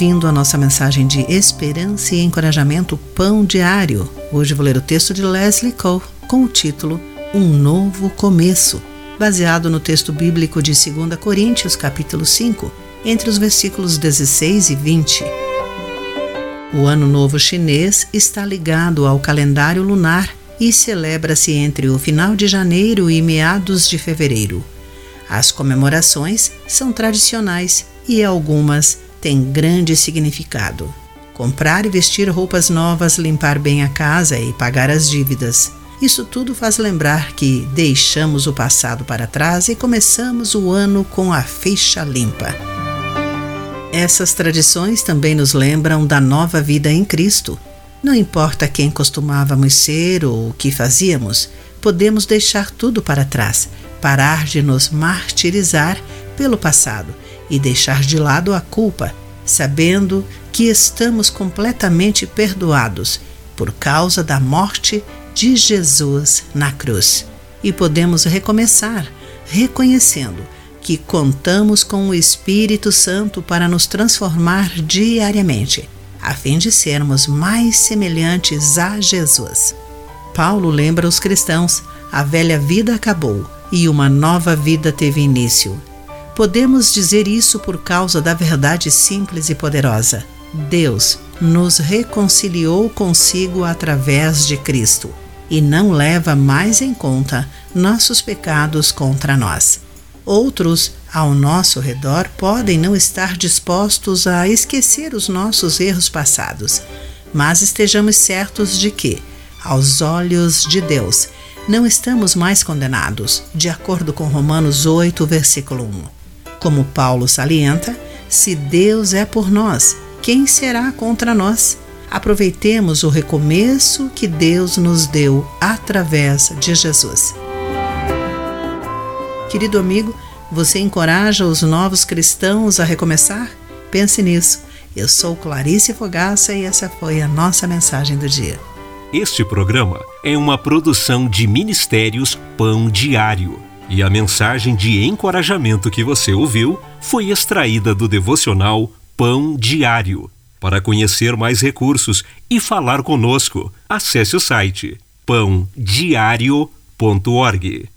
bem-vindo à nossa mensagem de esperança e encorajamento Pão Diário. Hoje vou ler o texto de Leslie Cole com o título Um Novo Começo, baseado no texto bíblico de 2 Coríntios, capítulo 5, entre os versículos 16 e 20. O Ano Novo Chinês está ligado ao calendário lunar e celebra-se entre o final de janeiro e meados de fevereiro. As comemorações são tradicionais e algumas têm grande significado. Comprar e vestir roupas novas, limpar bem a casa e pagar as dívidas. Isso tudo faz lembrar que deixamos o passado para trás e começamos o ano com a ficha limpa. Essas tradições também nos lembram da nova vida em Cristo. Não importa quem costumávamos ser ou o que fazíamos, podemos deixar tudo para trás, parar de nos martirizar pelo passado e deixar de lado a culpa, sabendo que estamos completamente perdoados por causa da morte de Jesus na cruz. E podemos recomeçar reconhecendo que contamos com o Espírito Santo para nos transformar diariamente, a fim de sermos mais semelhantes a Jesus. Paulo lembra os cristãos: a velha vida acabou e uma nova vida teve início. Podemos dizer isso por causa da verdade simples e poderosa. Deus nos reconciliou consigo através de Cristo e não leva mais em conta nossos pecados contra nós. Outros ao nosso redor podem não estar dispostos a esquecer os nossos erros passados, mas estejamos certos de que, aos olhos de Deus, não estamos mais condenados, de acordo com Romanos 8, versículo 1. Como Paulo salienta, se Deus é por nós, quem será contra nós? Aproveitemos o recomeço que Deus nos deu através de Jesus. Querido amigo, você encoraja os novos cristãos a recomeçar? Pense nisso. Eu sou Clarice Fogaça e essa foi a nossa mensagem do dia. Este programa é uma produção de Ministérios Pão Diário. E a mensagem de encorajamento que você ouviu foi extraída do devocional Pão Diário. Para conhecer mais recursos e falar conosco, acesse o site pãodiario.org.